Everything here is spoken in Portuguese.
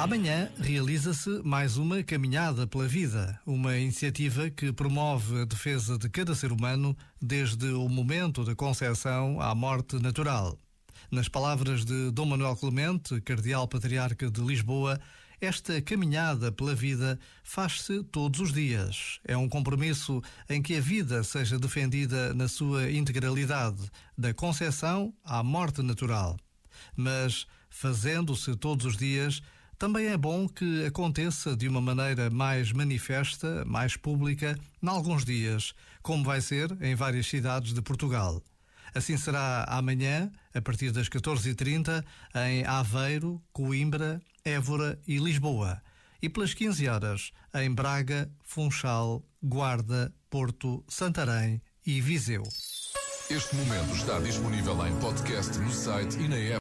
Amanhã realiza-se mais uma Caminhada pela Vida, uma iniciativa que promove a defesa de cada ser humano desde o momento da concepção à morte natural. Nas palavras de Dom Manuel Clemente, Cardeal Patriarca de Lisboa, esta caminhada pela vida faz-se todos os dias. É um compromisso em que a vida seja defendida na sua integralidade, da concepção à morte natural. Mas, fazendo-se todos os dias, também é bom que aconteça de uma maneira mais manifesta, mais pública, em alguns dias, como vai ser em várias cidades de Portugal. Assim será amanhã, a partir das 14h30, em Aveiro, Coimbra, Évora e Lisboa. E pelas 15 horas, em Braga, Funchal, Guarda, Porto, Santarém e Viseu. Este momento está disponível em podcast no site e na app.